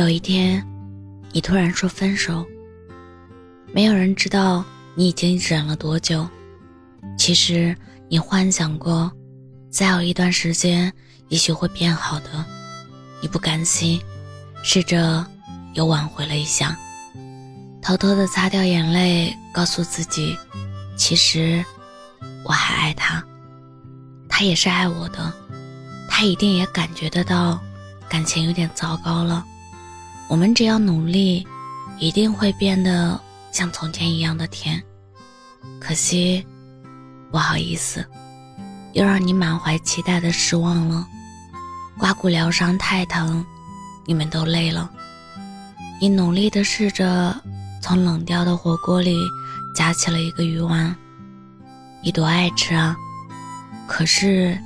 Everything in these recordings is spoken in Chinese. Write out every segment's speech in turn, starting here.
有一天，你突然说分手，没有人知道你已经忍了多久。其实你幻想过，再有一段时间，也许会变好的。你不甘心，试着又挽回了一下，偷偷的擦掉眼泪，告诉自己，其实我还爱他，他也是爱我的，他一定也感觉得到感情有点糟糕了。我们只要努力，一定会变得像从前一样的甜。可惜，不好意思，又让你满怀期待的失望了。刮骨疗伤太疼，你们都累了。你努力的试着从冷掉的火锅里夹起了一个鱼丸，你多爱吃啊！可是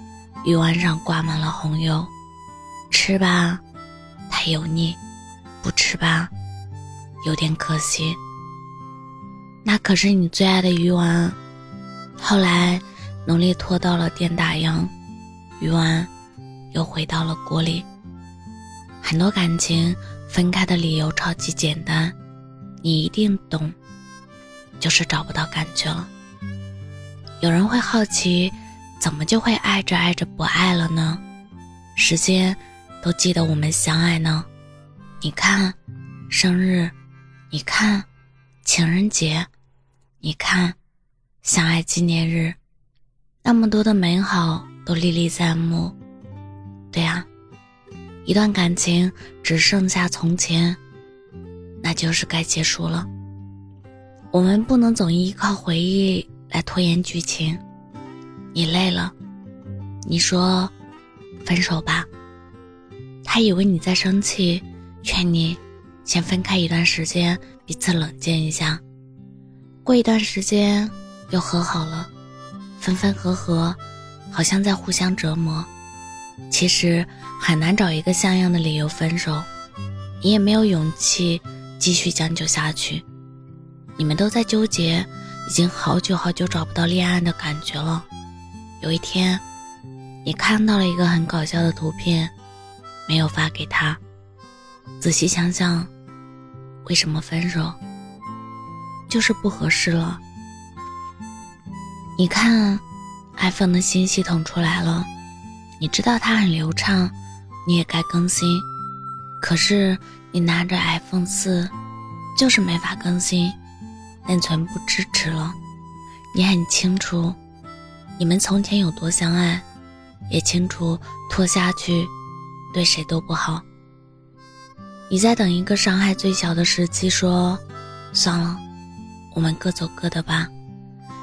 鱼丸上挂满了红油，吃吧，太油腻。是吧，有点可惜。那可是你最爱的鱼丸，后来努力拖到了电打烊，鱼丸又回到了锅里。很多感情分开的理由超级简单，你一定懂，就是找不到感觉了。有人会好奇，怎么就会爱着爱着不爱了呢？时间都记得我们相爱呢。你看，生日，你看，情人节，你看，相爱纪念日，那么多的美好都历历在目。对呀，一段感情只剩下从前，那就是该结束了。我们不能总依靠回忆来拖延剧情。你累了，你说，分手吧。他以为你在生气。劝你先分开一段时间，彼此冷静一下。过一段时间又和好了，分分合合，好像在互相折磨。其实很难找一个像样的理由分手，你也没有勇气继续将就下去。你们都在纠结，已经好久好久找不到恋爱的感觉了。有一天，你看到了一个很搞笑的图片，没有发给他。仔细想想，为什么分手？就是不合适了。你看，iPhone 的新系统出来了，你知道它很流畅，你也该更新。可是你拿着 iPhone 四，就是没法更新，内存不支持了。你很清楚，你们从前有多相爱，也清楚拖下去对谁都不好。你在等一个伤害最小的时机，说：“算了，我们各走各的吧。”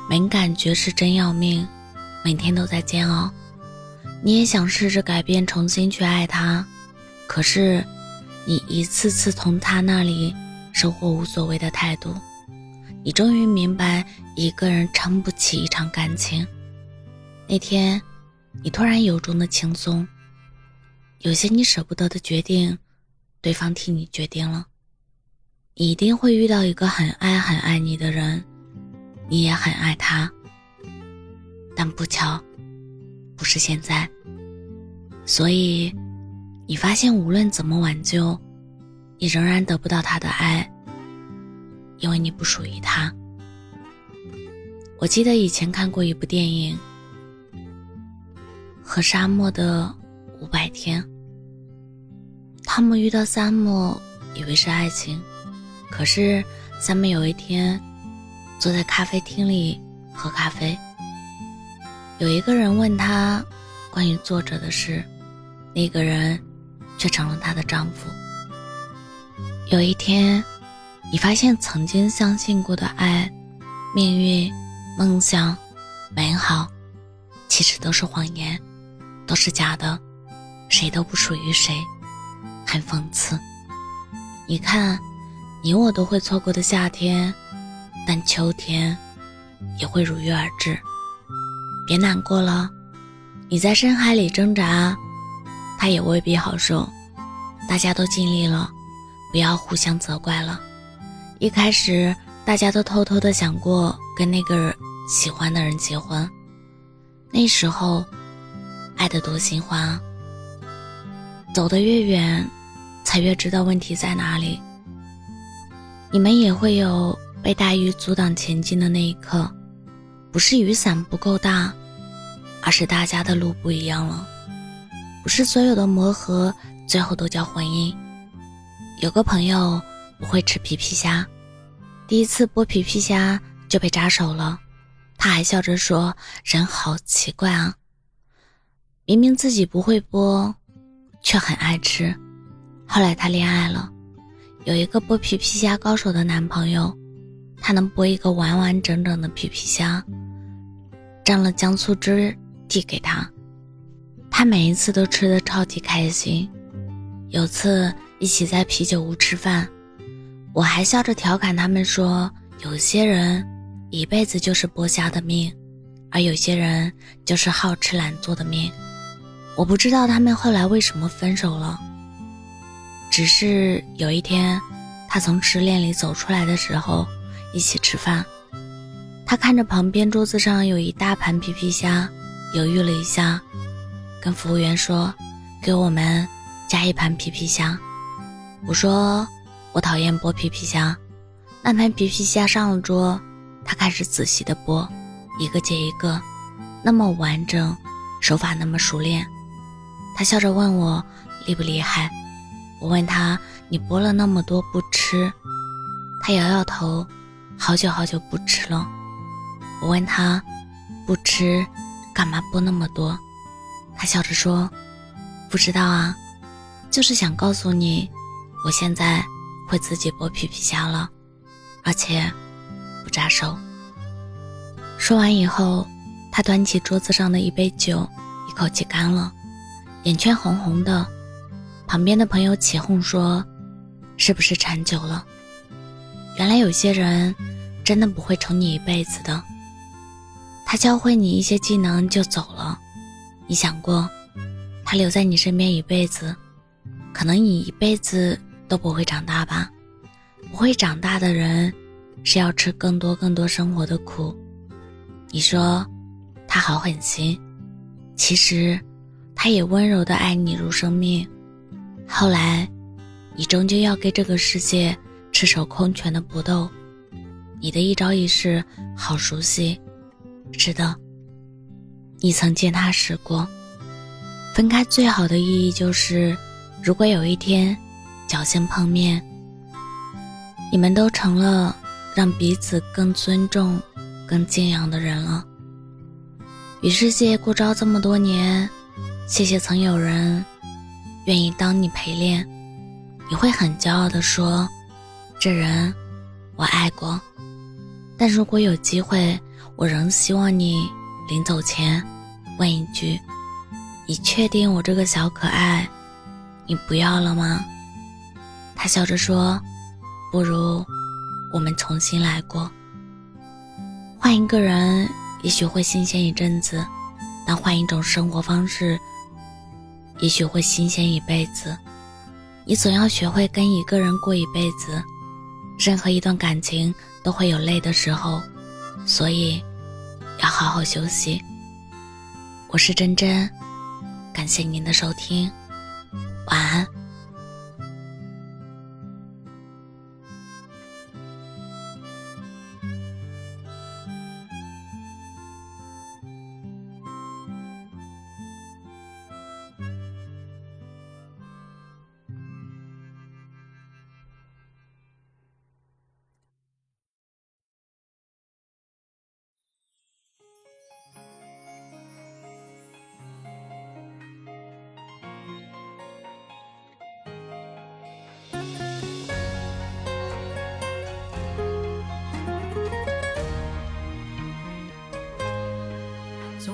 没感觉是真要命，每天都在煎熬。你也想试着改变，重新去爱他，可是你一次次从他那里收获无所谓的态度。你终于明白，一个人撑不起一场感情。那天，你突然由衷的轻松，有些你舍不得的决定。对方替你决定了，你一定会遇到一个很爱很爱你的人，你也很爱他。但不巧，不是现在。所以，你发现无论怎么挽救，你仍然得不到他的爱，因为你不属于他。我记得以前看过一部电影《和沙漠的五百天》。汤姆遇到萨姆，以为是爱情，可是萨姆有一天坐在咖啡厅里喝咖啡，有一个人问他关于作者的事，那个人却成了她的丈夫。有一天，你发现曾经相信过的爱、命运、梦想、美好，其实都是谎言，都是假的，谁都不属于谁。很讽刺。你看，你我都会错过的夏天，但秋天也会如约而至。别难过了，你在深海里挣扎，他也未必好受。大家都尽力了，不要互相责怪了。一开始，大家都偷偷的想过跟那个喜欢的人结婚，那时候，爱的多心慌。走得越远。才越知道问题在哪里。你们也会有被大雨阻挡前进的那一刻，不是雨伞不够大，而是大家的路不一样了。不是所有的磨合最后都叫婚姻。有个朋友不会吃皮皮虾，第一次剥皮皮虾就被扎手了，他还笑着说：“人好奇怪啊。”明明自己不会剥，却很爱吃。后来她恋爱了，有一个剥皮皮虾高手的男朋友，他能剥一个完完整整的皮皮虾，蘸了姜醋汁递给她。他每一次都吃得超级开心。有次一起在啤酒屋吃饭，我还笑着调侃他们说：“有些人一辈子就是剥虾的命，而有些人就是好吃懒做的命。”我不知道他们后来为什么分手了。只是有一天，他从失恋里走出来的时候，一起吃饭，他看着旁边桌子上有一大盘皮皮虾，犹豫了一下，跟服务员说：“给我们加一盘皮皮虾。”我说：“我讨厌剥皮皮虾。”那盘皮皮虾上了桌，他开始仔细的剥，一个接一个，那么完整，手法那么熟练。他笑着问我厉不厉害，我问他你剥了那么多不吃，他摇摇头，好久好久不吃了。我问他不吃，干嘛剥那么多？他笑着说不知道啊，就是想告诉你，我现在会自己剥皮皮虾了，而且不扎手。说完以后，他端起桌子上的一杯酒，一口气干了。眼圈红红的，旁边的朋友起哄说：“是不是馋酒了？”原来有些人真的不会宠你一辈子的，他教会你一些技能就走了。你想过，他留在你身边一辈子，可能你一辈子都不会长大吧？不会长大的人是要吃更多更多生活的苦。你说他好狠心，其实。他也温柔的爱你如生命，后来，你终究要跟这个世界赤手空拳的搏斗，你的一招一式好熟悉，是的，你曾见他时过。分开最好的意义就是，如果有一天侥幸碰面，你们都成了让彼此更尊重、更敬仰的人了。与世界过招这么多年。谢谢曾有人愿意当你陪练，你会很骄傲地说：“这人我爱过。”但如果有机会，我仍希望你临走前问一句：“你确定我这个小可爱你不要了吗？”他笑着说：“不如我们重新来过，换一个人，也许会新鲜一阵子，但换一种生活方式。”也许会新鲜一辈子，你总要学会跟一个人过一辈子。任何一段感情都会有累的时候，所以要好好休息。我是真真，感谢您的收听，晚安。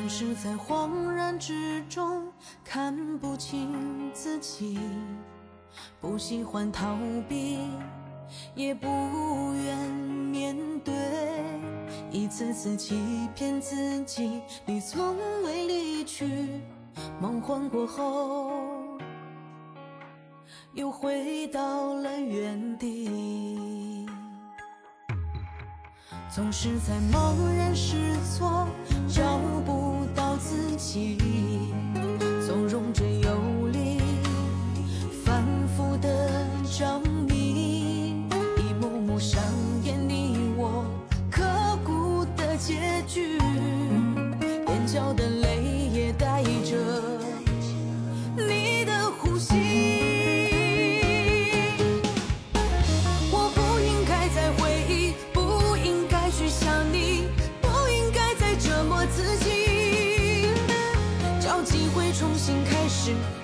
总是在恍然之中看不清自己，不喜欢逃避，也不愿面对，一次次欺骗自己，你从未离去。梦幻过后，又回到了原地，总是在茫然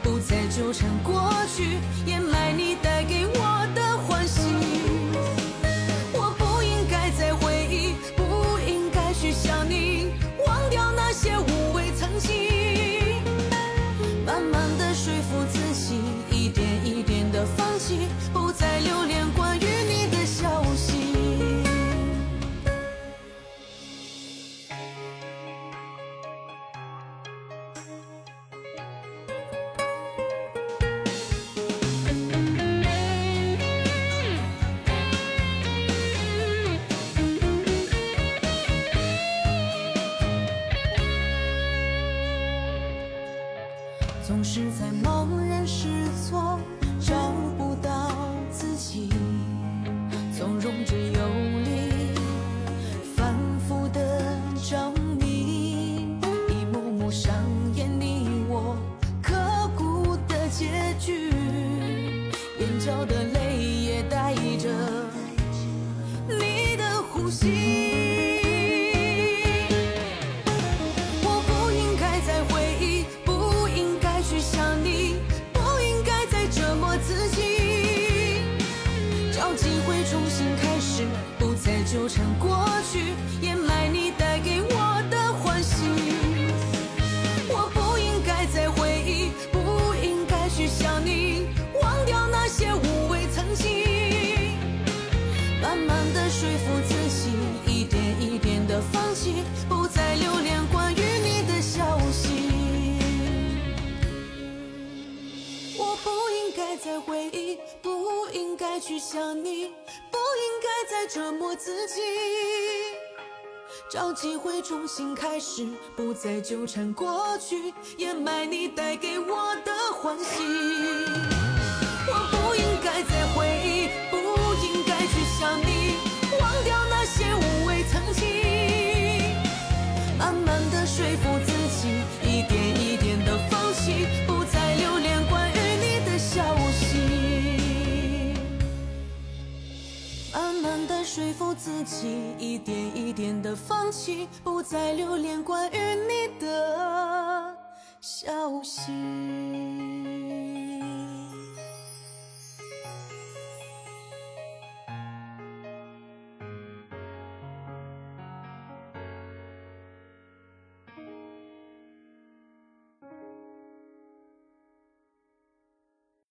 不再纠缠过去，掩埋你带给我的欢喜。我不应该再回忆，不应该去想你。忘掉那些无谓曾经，慢慢的说服自己。总是在茫然失措，说服自己，一点一点的放弃，不再留恋关于你的消息。我不应该再回忆，不应该去想你，不应该再折磨自己。找机会重新开始，不再纠缠过去，掩埋你带给我的欢喜。我不应该再回忆，说服自己，一点一点的放弃，不再留恋关于你的消息。慢慢的说服自己，一点一点的放弃，不再留恋关于你的消息。